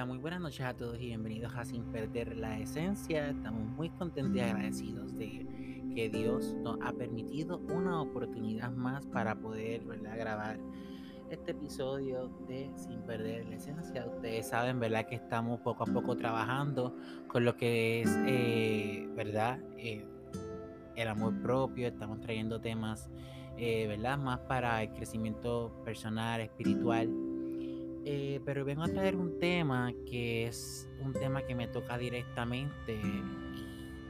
Hola, muy buenas noches a todos y bienvenidos a Sin Perder la Esencia. Estamos muy contentos y agradecidos de que Dios nos ha permitido una oportunidad más para poder grabar este episodio de Sin Perder la Esencia. Ustedes saben, ¿verdad? Que estamos poco a poco trabajando con lo que es, eh, ¿verdad? Eh, el amor propio. Estamos trayendo temas, eh, ¿verdad? Más para el crecimiento personal, espiritual eh, pero vengo a traer un tema que es un tema que me toca directamente,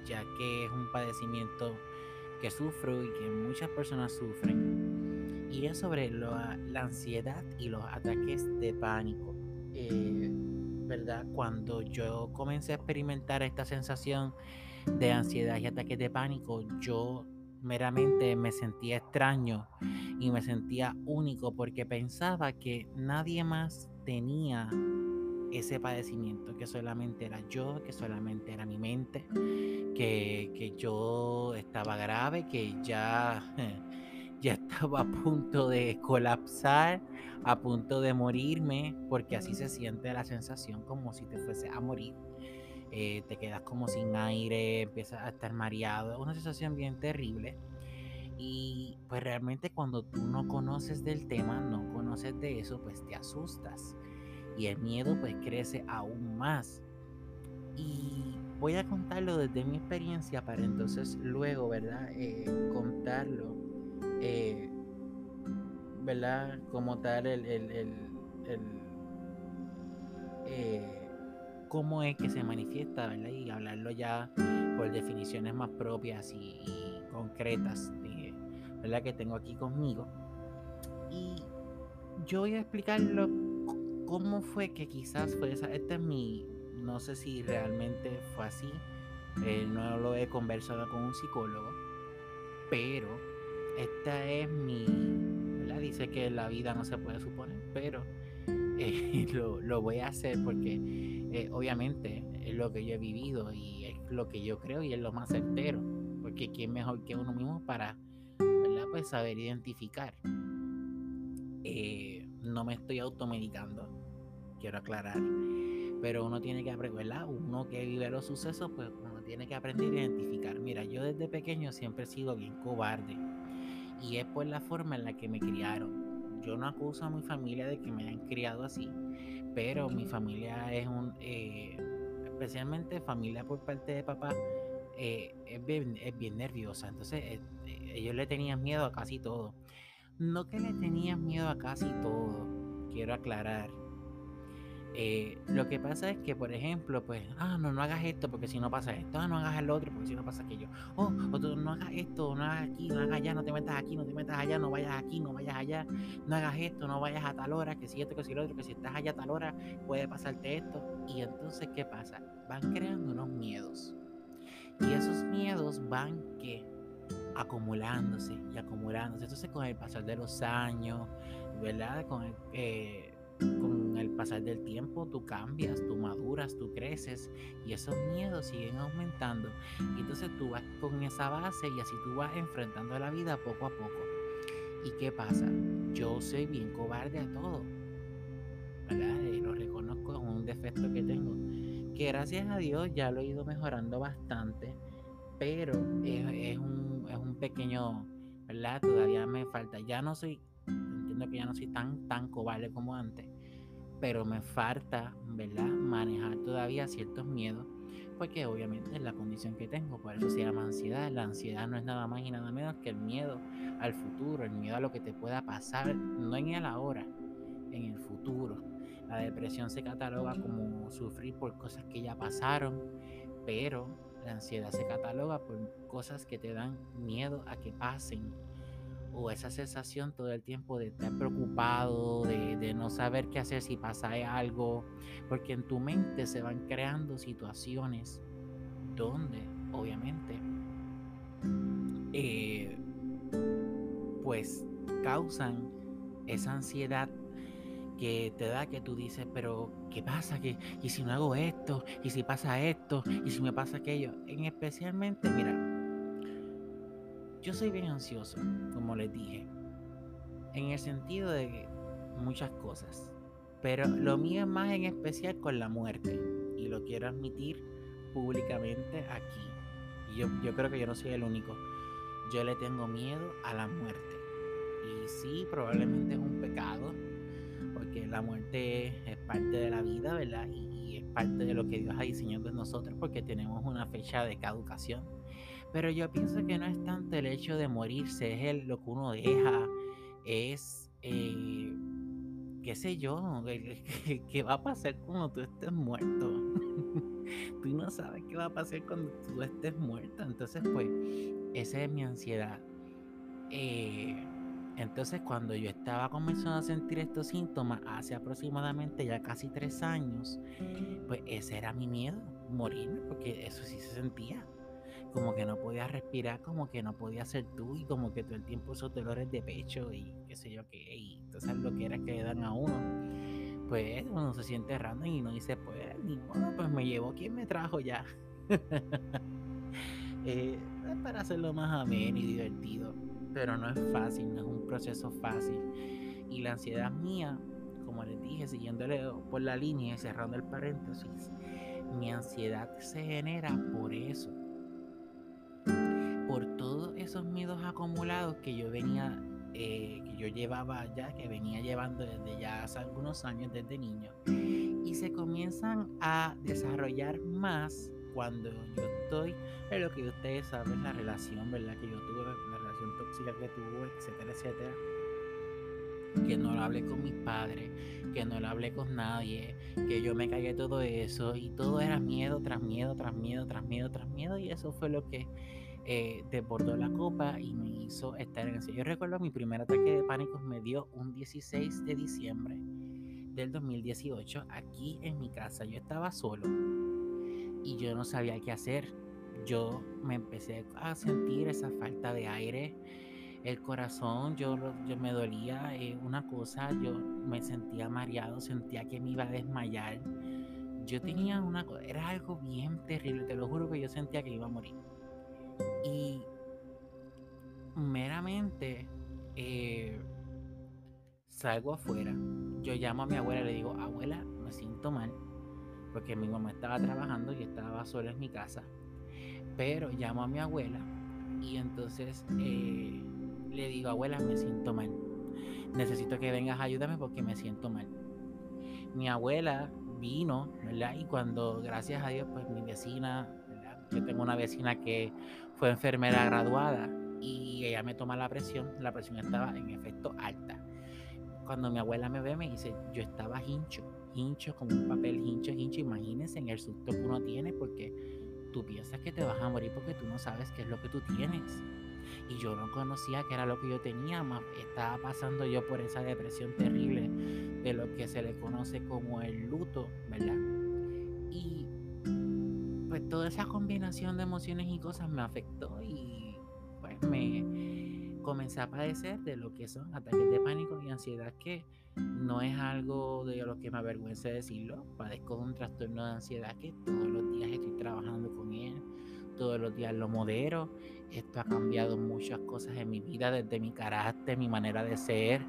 ya que es un padecimiento que sufro y que muchas personas sufren. Y es sobre la ansiedad y los ataques de pánico. Eh, ¿Verdad? Cuando yo comencé a experimentar esta sensación de ansiedad y ataques de pánico, yo meramente me sentía extraño y me sentía único porque pensaba que nadie más tenía ese padecimiento, que solamente era yo, que solamente era mi mente, que, que yo estaba grave, que ya, ya estaba a punto de colapsar, a punto de morirme, porque así se siente la sensación como si te fuese a morir. Eh, te quedas como sin aire, empiezas a estar mareado, una sensación bien terrible. Y pues realmente cuando tú no conoces del tema, no conoces de eso, pues te asustas. Y el miedo pues crece aún más. Y voy a contarlo desde mi experiencia para entonces luego, ¿verdad? Eh, contarlo, eh, ¿verdad? Como tal, el, el, el, el cómo es que se manifiesta, ¿verdad? Y hablarlo ya por definiciones más propias y, concretas, ¿verdad? Que tengo aquí conmigo. Y yo voy a explicarlo cómo fue que quizás fue esa. Esta es mi. No sé si realmente fue así. Eh, no lo he conversado con un psicólogo. Pero esta es mi. Dice que la vida no se puede suponer. Pero eh, lo, voy a hacer porque eh, obviamente es lo que yo he vivido y es lo que yo creo y es lo más certero. Porque quién mejor que uno mismo para Pues saber identificar. Eh, no me estoy automedicando, quiero aclarar. Pero uno tiene que aprender, ¿verdad? Uno que vive los sucesos, pues uno tiene que aprender a identificar. Mira, yo desde pequeño siempre he sido bien cobarde. Y es por la forma en la que me criaron yo no acuso a mi familia de que me hayan criado así, pero mi familia es un, eh, especialmente familia por parte de papá, eh, es, bien, nerviosa. Entonces eh, ellos le tenían miedo a casi todo. No que le tenían miedo a casi todo, quiero aclarar. Eh, lo que pasa es que, por ejemplo, pues, ah, no, no hagas esto porque si no pasa esto, ah, no hagas el otro porque si no pasa aquello, oh, o tú no hagas esto, no hagas aquí, no hagas allá, no te metas aquí, no te metas allá, no vayas aquí, no vayas allá, no hagas esto, no vayas a tal hora, que si esto, que si lo otro, que si estás allá a tal hora puede pasarte esto. Y entonces, ¿qué pasa? Van creando unos miedos. Y esos miedos van que acumulándose y acumulándose. Entonces, con el pasar de los años, ¿verdad? Con el, eh, con el pasar del tiempo tú cambias, tú maduras, tú creces y esos miedos siguen aumentando. Y entonces tú vas con esa base y así tú vas enfrentando la vida poco a poco. ¿Y qué pasa? Yo soy bien cobarde a todo. ¿Verdad? Y lo reconozco, es un defecto que tengo. Que gracias a Dios ya lo he ido mejorando bastante. Pero es, un, es un pequeño, ¿verdad? Todavía me falta. Ya no soy que ya no soy tan, tan cobarde como antes, pero me falta, ¿verdad? Manejar todavía ciertos miedos, porque obviamente es la condición que tengo, por eso se llama ansiedad. La ansiedad no es nada más y nada menos que el miedo al futuro, el miedo a lo que te pueda pasar, no en el ahora, en el futuro. La depresión se cataloga como sufrir por cosas que ya pasaron, pero la ansiedad se cataloga por cosas que te dan miedo a que pasen o esa sensación todo el tiempo de estar preocupado, de, no saber qué hacer si pasa algo, porque en tu mente se van creando situaciones donde obviamente eh, pues causan esa ansiedad que te da que tú dices, pero ¿qué pasa? ¿Y si no hago esto? ¿Y si pasa esto? ¿Y si me pasa aquello? En especialmente, mira, yo soy bien ansioso, como les dije, en el sentido de muchas cosas. Pero lo mío es más en especial con la muerte. Y lo quiero admitir públicamente aquí. Yo, yo creo que yo no soy el único. Yo le tengo miedo a la muerte. Y sí, probablemente es un pecado. La muerte es parte de la vida, ¿verdad? Y es parte de lo que Dios ha diseñado en nosotros porque tenemos una fecha de caducación. Pero yo pienso que no es tanto el hecho de morirse, es lo que uno deja, es, eh, qué sé yo, qué va a pasar cuando tú estés muerto. tú no sabes qué va a pasar cuando tú estés muerto. Entonces, pues, esa es mi ansiedad. Eh, entonces, cuando yo estaba comenzando a sentir estos síntomas hace aproximadamente ya casi tres años, pues ese era mi miedo, morirme, porque eso sí se sentía. Como que no podía respirar, como que no podía ser tú y como que todo el tiempo esos dolores de pecho y qué sé yo qué, y entonces lo que era que le dan a uno, pues uno se siente random y uno dice, pues ni modo, pues me llevó quien me trajo ya. eh, para hacerlo más ameno y divertido, pero no es fácil, no es un proceso fácil. Y la ansiedad mía, como les dije, siguiéndole por la línea y cerrando el paréntesis, mi ansiedad se genera por eso por todos esos miedos acumulados que yo venía, eh, que yo llevaba ya, que venía llevando desde ya hace algunos años, desde niño, y se comienzan a desarrollar más cuando yo estoy en lo que ustedes saben, la relación, ¿verdad? Que yo tuve, que tuve, etcétera, etcétera. Que no lo hablé con mis padres, que no lo hablé con nadie, que yo me cagué todo eso y todo era miedo tras miedo, tras miedo, tras miedo, tras miedo y eso fue lo que eh, desbordó la copa y me hizo estar en ese. Yo recuerdo mi primer ataque de pánico me dio un 16 de diciembre del 2018 aquí en mi casa. Yo estaba solo y yo no sabía qué hacer. Yo me empecé a sentir esa falta de aire. El corazón, yo, yo me dolía eh, una cosa, yo me sentía mareado, sentía que me iba a desmayar. Yo tenía una era algo bien terrible, te lo juro que yo sentía que iba a morir. Y meramente eh, salgo afuera. Yo llamo a mi abuela y le digo, abuela, me siento mal. Porque mi mamá estaba trabajando y estaba sola en mi casa. Pero llamo a mi abuela y entonces eh, le digo, abuela, me siento mal. Necesito que vengas a ayudarme porque me siento mal. Mi abuela vino, ¿verdad? Y cuando, gracias a Dios, pues mi vecina yo tengo una vecina que fue enfermera graduada y ella me toma la presión. La presión estaba en efecto alta. Cuando mi abuela me ve, me dice: Yo estaba hincho, hincho como un papel, hincho, hincho. Imagínense en el susto que uno tiene porque tú piensas que te vas a morir porque tú no sabes qué es lo que tú tienes. Y yo no conocía qué era lo que yo tenía, más estaba pasando yo por esa depresión terrible de lo que se le conoce como el luto, ¿verdad? Y pues toda esa combinación de emociones y cosas me afectó y pues me comencé a padecer de lo que son ataques de pánico y ansiedad que no es algo de lo que me avergüence decirlo. Padezco de un trastorno de ansiedad que todos los días estoy trabajando con él, todos los días lo modero. Esto ha cambiado muchas cosas en mi vida, desde mi carácter, mi manera de ser.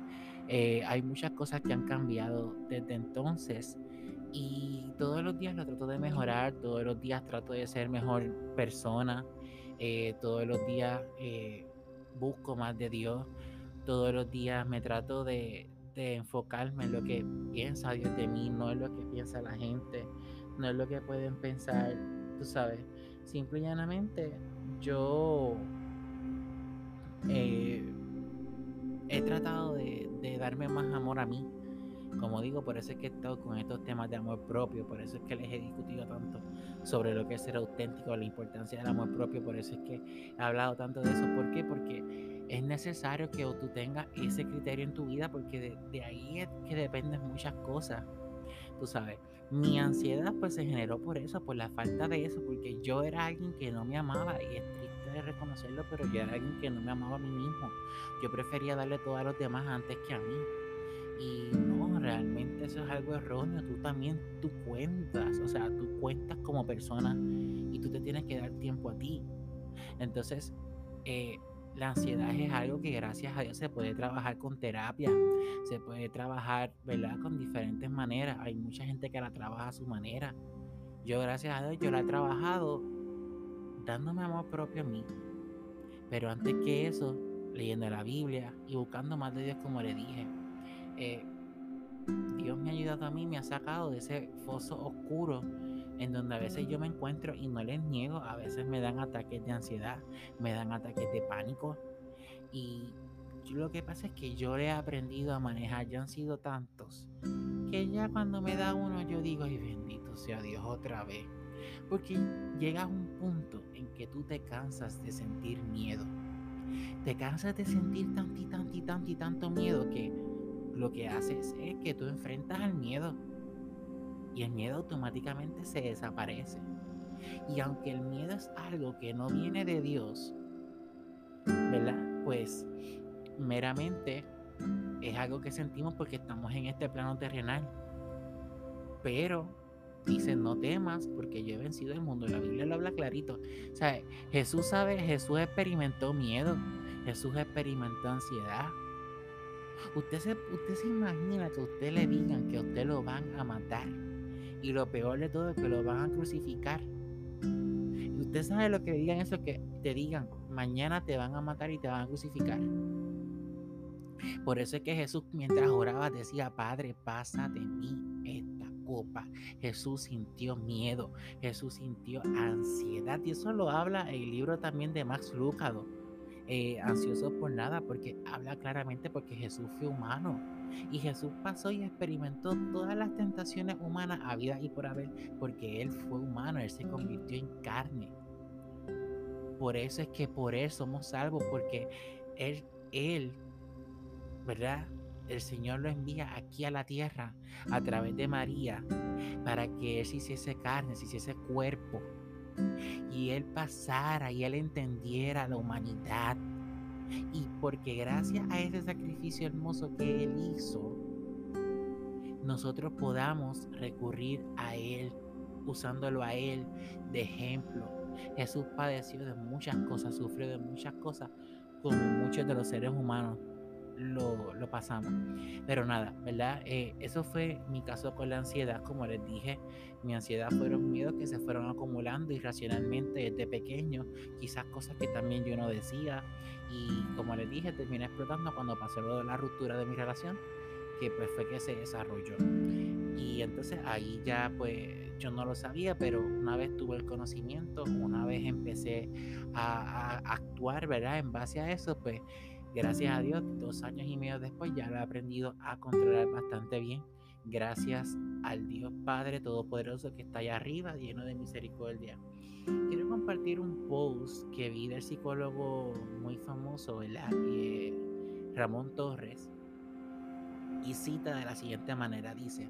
Eh, hay muchas cosas que han cambiado desde entonces y todos los días lo trato de mejorar, todos los días trato de ser mejor persona, eh, todos los días eh, busco más de Dios, todos los días me trato de, enfocarme en lo que piensa Dios de mí, no en lo que piensa la gente, no es lo que pueden pensar, tú sabes. Simple y llanamente yo eh, he tratado de darme más amor a mí como digo, por eso es que he estado con estos temas de amor propio, por eso es que les he discutido tanto sobre lo que es ser auténtico, la importancia del amor propio, por eso es que he hablado tanto de eso. ¿Por qué? Porque es necesario que tú tengas ese criterio en tu vida, porque de, ahí es que dependen muchas cosas. Tú sabes, mi ansiedad pues se generó por eso, por la falta de eso, porque yo era alguien que no me amaba y es triste de reconocerlo, pero yo era alguien que no me amaba a mí mismo. Yo prefería darle todo a los demás antes que a mí. Y no, realmente eso es algo erróneo. Tú también, tú cuentas, o sea, tú cuentas como persona y tú te tienes que dar tiempo a ti. Entonces, eh, la ansiedad es algo que gracias a Dios se puede trabajar con terapia, se puede trabajar, ¿verdad? Con diferentes maneras. Hay mucha gente que la trabaja a su manera. Yo gracias a Dios yo la he trabajado dándome amor propio a mí. Pero antes que eso, leyendo la Biblia y buscando más de Dios como le dije. Eh, Dios me ha ayudado a mí, me ha sacado de ese foso oscuro en donde a veces yo me encuentro y no les niego, a veces me dan ataques de ansiedad, me dan ataques de pánico. Y lo que pasa es que yo he aprendido a manejar, ya han sido tantos, que ya cuando me da uno yo digo, ay bendito sea Dios otra vez, porque llegas a un punto en que tú te cansas de sentir miedo, te cansas de sentir tanto y tanto y tanto y tanto miedo que lo que haces es que tú enfrentas al miedo y el miedo automáticamente se desaparece. Y aunque el miedo es algo que no viene de Dios, ¿verdad? Pues meramente es algo que sentimos porque estamos en este plano terrenal. Pero dice, no temas porque yo he vencido el mundo. La Biblia lo habla clarito. O sea, Jesús sabe, Jesús experimentó miedo, Jesús experimentó ansiedad. Usted se, usted se imagina que usted le digan que usted lo van a matar y lo peor de todo es que lo van a crucificar. Y usted sabe lo que digan eso, que te digan, mañana te van a matar y te van a crucificar. Por eso es que Jesús mientras oraba decía, Padre, pasa de mí esta copa. Jesús sintió miedo, Jesús sintió ansiedad. Y eso lo habla el libro también de Max Lucado. Eh, ansioso por nada, porque habla claramente porque Jesús fue humano. Y Jesús pasó y experimentó todas las tentaciones humanas a vida y por haber, porque Él fue humano, Él se convirtió en carne. Por eso es que por Él somos salvos, porque Él, Él, ¿verdad? El Señor lo envía aquí a la tierra a través de María para que Él se hiciese carne, se hiciese cuerpo. Y Él pasara y Él entendiera la humanidad y porque gracias a ese sacrificio hermoso que Él hizo, nosotros podamos recurrir a Él, usándolo a Él de ejemplo. Jesús padeció de muchas cosas, sufrió de muchas cosas, como muchos de los seres humanos lo, pasamos. Pero nada, ¿verdad? Eh, eso fue mi caso con la ansiedad, como les dije. Mi ansiedad fueron miedos que se fueron acumulando irracionalmente desde pequeño, quizás cosas que también yo no decía. Y como les dije, terminé explotando cuando pasó lo la ruptura de mi relación, que pues fue que se desarrolló. Y entonces ahí ya pues yo no lo sabía, pero una vez tuve el conocimiento, una vez empecé a, a actuar, ¿verdad? En base a eso, pues Gracias a Dios, dos años y medio después ya lo he aprendido a controlar bastante bien. Gracias al Dios Padre Todopoderoso que está allá arriba, lleno de misericordia. Quiero compartir un post que vi del psicólogo muy famoso, ¿verdad? Eh, Ramón Torres. Y cita de la siguiente manera, dice,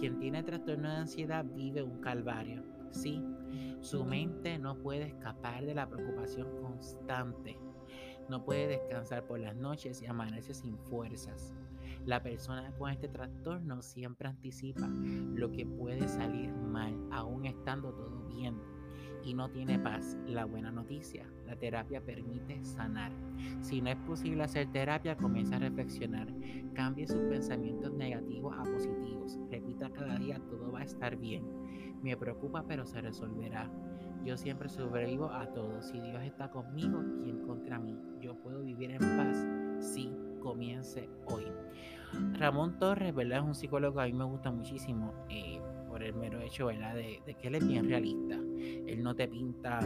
quien tiene trastorno de ansiedad vive un calvario. Sí, su mente no puede escapar de la preocupación constante no puede descansar por las noches y amanece sin fuerzas. La persona con este trastorno siempre anticipa lo que puede salir mal, aún estando todo bien, y no tiene paz. La buena noticia, la terapia permite sanar. Si no es posible hacer terapia, comienza a reflexionar. Cambie sus pensamientos negativos a positivos. Repita cada día, todo va a estar bien. Me preocupa, pero se resolverá. Yo siempre sobrevivo a todo. Si Dios está conmigo, ¿quién contra mí? Yo puedo vivir en paz si comience hoy. Ramón Torres, ¿verdad? Es un psicólogo que a mí me gusta muchísimo eh, por el mero hecho, ¿verdad? De, de, que él es bien realista. Él no te pinta,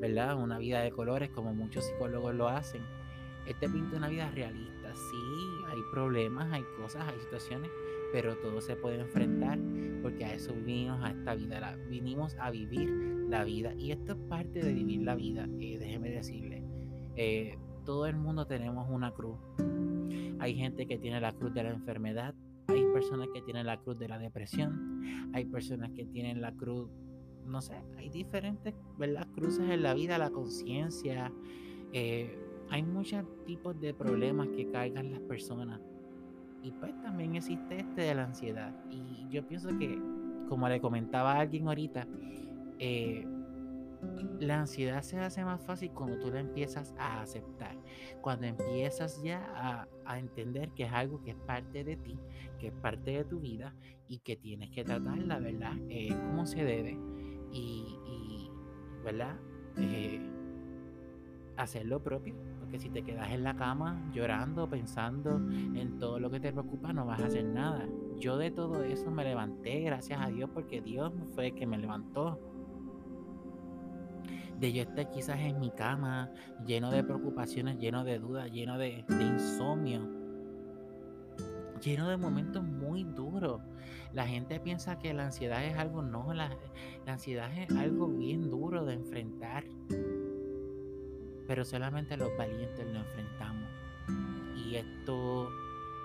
¿verdad? Una vida de colores como muchos psicólogos lo hacen. Él te pinta una vida realista. Sí, hay problemas, hay cosas, hay situaciones, pero todo se puede enfrentar porque a eso vinimos a esta vida, vinimos a vivir vida y esto es parte de vivir la vida, eh, déjeme decirle, eh, todo el mundo tenemos una cruz, hay gente que tiene la cruz de la enfermedad, hay personas que tienen la cruz de la depresión, hay personas que tienen la cruz, no sé, hay diferentes ¿verdad? cruces en la vida, la conciencia, eh, hay muchos tipos de problemas que cargan las personas y pues también existe este de la ansiedad. Y yo pienso que, como le comentaba a alguien ahorita, eh, la ansiedad se hace más fácil cuando tú la empiezas a aceptar, cuando empiezas ya a, entender que es algo que es parte de ti, que es parte de tu vida y que tienes que tratarla, ¿verdad? Eh, como se debe y, ¿verdad? Eh, hacer lo propio, porque si te quedas en la cama llorando, pensando en todo lo que te preocupa, no vas a hacer nada. Yo de todo eso me levanté, gracias a Dios, porque Dios fue el que me levantó de yo estar quizás en mi cama, lleno de preocupaciones, lleno de dudas, lleno de, insomnio, lleno de momentos muy duros. La gente piensa que la ansiedad es algo, no, la, ansiedad es algo bien duro de enfrentar. Pero solamente los valientes lo enfrentamos. Y esto,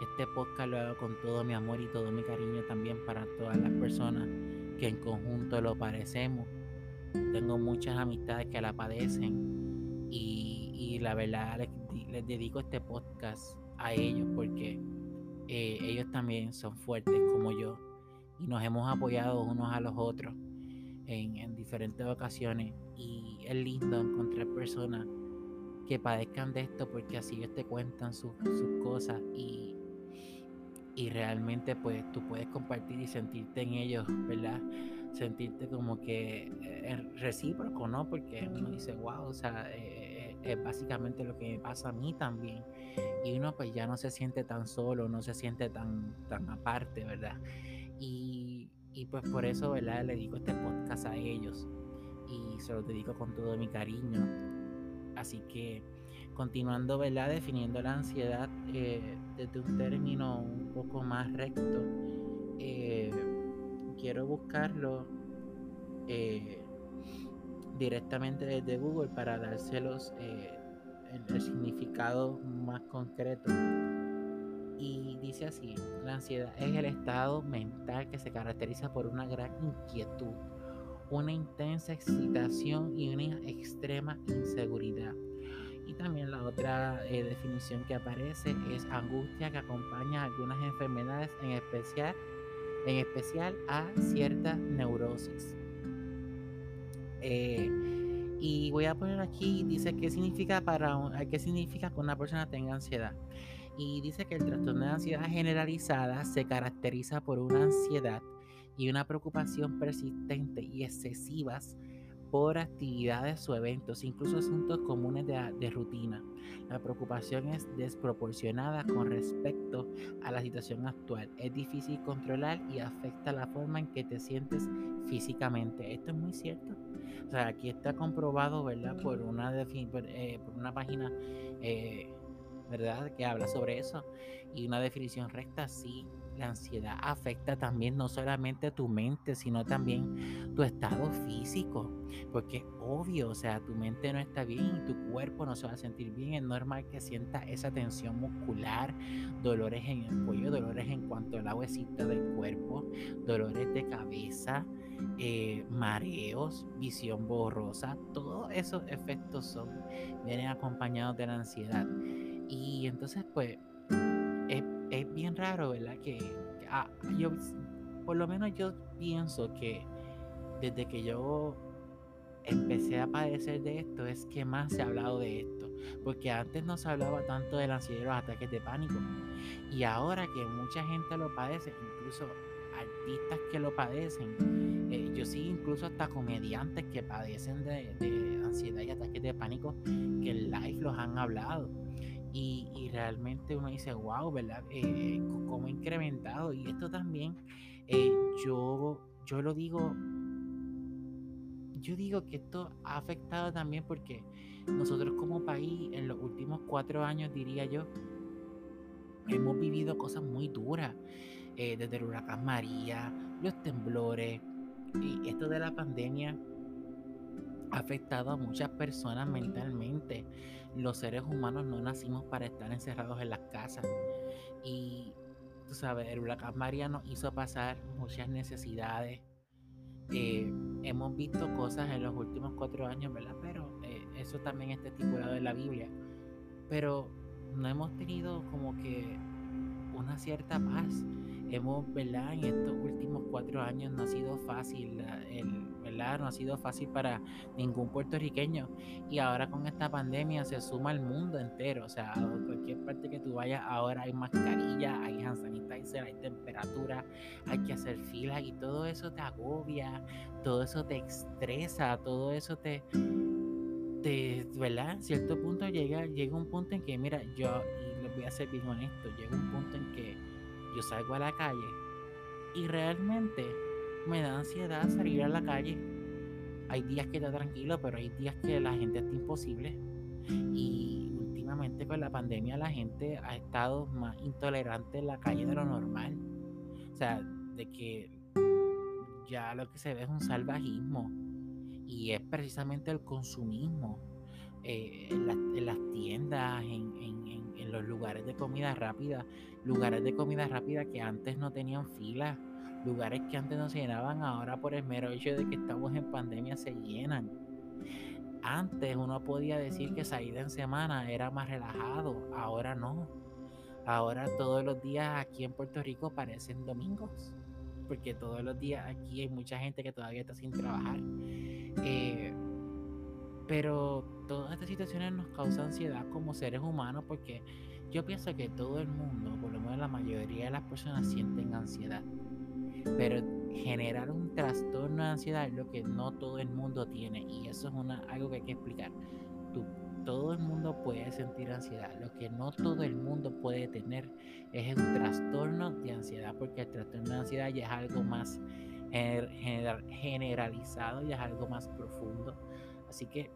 este podcast lo hago con todo mi amor y todo mi cariño también para todas las personas que en conjunto lo parecemos tengo muchas amistades que la padecen y, la verdad les, dedico este podcast a ellos porque eh, ellos también son fuertes como yo y nos hemos apoyado unos a los otros en, diferentes ocasiones y es lindo encontrar personas que padezcan de esto porque así ellos te cuentan sus, cosas y, y realmente pues tú puedes compartir y sentirte en ellos, ¿verdad? Sentirte como que es recíproco, ¿no? Porque uno dice, wow, o sea, eh, es básicamente lo que me pasa a mí también. Y uno pues ya no se siente tan solo, no se siente tan, tan aparte, ¿verdad? Y, y pues por eso, ¿verdad? Le dedico este podcast a ellos y se lo dedico con todo mi cariño. Así que continuando, ¿verdad? Definiendo la ansiedad eh, desde un término un poco más recto. Quiero buscarlo eh, directamente desde Google para dárselos eh, el, significado más concreto. Y dice así, la ansiedad es el estado mental que se caracteriza por una gran inquietud, una intensa excitación y una extrema inseguridad. Y también la otra eh, definición que aparece es angustia que acompaña algunas enfermedades, en especial en especial a cierta neurosis. Eh, y voy a poner aquí, dice qué significa para qué significa que una persona tenga ansiedad. Y dice que el trastorno de ansiedad generalizada se caracteriza por una ansiedad y una preocupación persistente y excesivas por actividades o eventos, incluso asuntos comunes de, rutina. La preocupación es desproporcionada con respecto a la situación actual. Es difícil controlar y afecta la forma en que te sientes físicamente. Esto es muy cierto. O sea, aquí está comprobado, ¿verdad? Por una, eh, por una página, eh, ¿verdad? Que habla sobre eso. Y una definición recta, sí la ansiedad afecta también no solamente tu mente, sino también tu estado físico. Porque es obvio, o sea, tu mente no está bien tu cuerpo no se va a sentir bien. Es normal que sienta esa tensión muscular, dolores en el cuello, dolores en cuanto a la huesita del cuerpo, dolores de cabeza, eh, mareos, visión borrosa. Todos esos efectos son, vienen acompañados de la ansiedad. Y entonces, pues, es bien raro, ¿verdad? Que, ah, yo, por lo menos yo pienso que desde que yo empecé a padecer de esto es que más se ha hablado de esto. Porque antes no se hablaba tanto de la ansiedad y los ataques de pánico. Y ahora que mucha gente lo padece, incluso artistas que lo padecen, eh, yo sí incluso hasta comediantes que padecen de, ansiedad y ataques de pánico, que en live los han hablado. Y, realmente uno dice, wow, ¿verdad? Eh, ¿Cómo incrementado? Y esto también, eh, yo, yo lo digo, yo digo que esto ha afectado también porque nosotros como país en los últimos cuatro años, diría yo, hemos vivido cosas muy duras, eh, desde el huracán María, los temblores, y esto de la pandemia ha afectado a muchas personas mentalmente los seres humanos no nacimos para estar encerrados en las casas. Y tú sabes, el huracán María nos hizo pasar muchas necesidades. Eh, hemos visto cosas en los últimos cuatro años, ¿verdad? Pero eh, eso también está estipulado en la Biblia. Pero no hemos tenido como que una cierta paz. Hemos, ¿verdad? En estos últimos cuatro años no ha sido fácil el, No ha sido fácil para ningún puertorriqueño. Y ahora con esta pandemia se suma el mundo entero. O sea, a cualquier parte que tú vayas, ahora hay mascarilla, hay hand sanitizer, hay temperatura, hay que hacer filas y todo eso te agobia, todo eso te estresa, todo eso te de, ¿verdad? En cierto punto llega, llega un punto en que, mira, yo, y les voy a ser bien honesto, llega un punto en que yo salgo a la calle y realmente me da ansiedad salir a la calle. Hay días que está tranquilo, pero hay días que la gente está imposible. Y últimamente con la pandemia la gente ha estado más intolerante en la calle de lo normal. O sea, de que ya lo que se ve es un salvajismo y es precisamente el consumismo eh, en, las tiendas, en, los lugares de comida rápida, lugares de comida rápida que antes no tenían fila, lugares que antes no se llenaban, ahora por el mero hecho de que estamos en pandemia se llenan. Antes uno podía decir que salida en semana era más relajado, ahora no. Ahora todos los días aquí en Puerto Rico parecen domingos porque todos los días aquí hay mucha gente que todavía está sin trabajar. Eh, pero todas estas situaciones nos causan ansiedad como seres humanos porque yo pienso que todo el mundo, por lo menos la mayoría de las personas sienten ansiedad. Pero generar un trastorno de ansiedad es lo que no todo el mundo tiene y eso es una, algo que hay que explicar. Tú todo el mundo puede sentir ansiedad. Lo que no todo el mundo puede tener es un trastorno de ansiedad, porque el trastorno de ansiedad ya es algo más generalizado, ya es algo más profundo. Así que,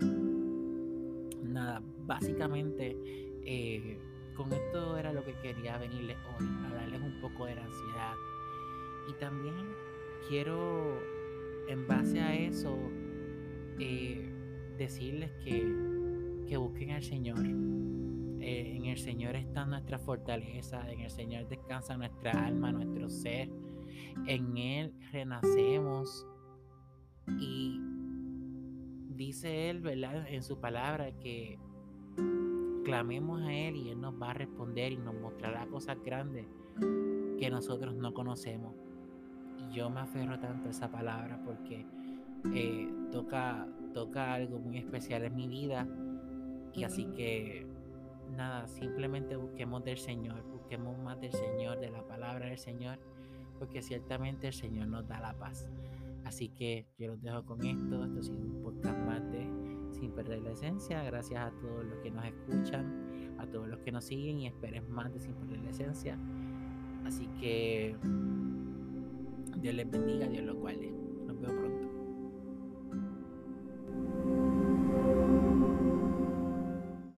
nada, básicamente, eh, con esto era lo que quería venirles hoy, hablarles un poco de la ansiedad. Y también quiero, en base a eso, eh, decirles que que busquen al Señor. Eh, en el Señor está nuestra fortaleza, en el Señor descansa nuestra alma, nuestro ser. En Él renacemos y dice Él, ¿verdad? En su palabra que clamemos a Él y Él nos va a responder y nos mostrará cosas grandes que nosotros no conocemos. Yo me aferro tanto a esa palabra porque eh, toca, toca algo muy especial en mi vida y así que nada, simplemente busquemos del Señor, busquemos más del Señor, de la palabra del Señor, porque ciertamente el Señor nos da la paz. Así que yo los dejo con esto. Esto ha sido un podcast más de Sin Perder la Esencia. Gracias a todos los que nos escuchan, a todos los que nos siguen y esperen más de Sin Perder la Esencia. Así que Dios les bendiga, Dios los guarde. Nos vemos pronto.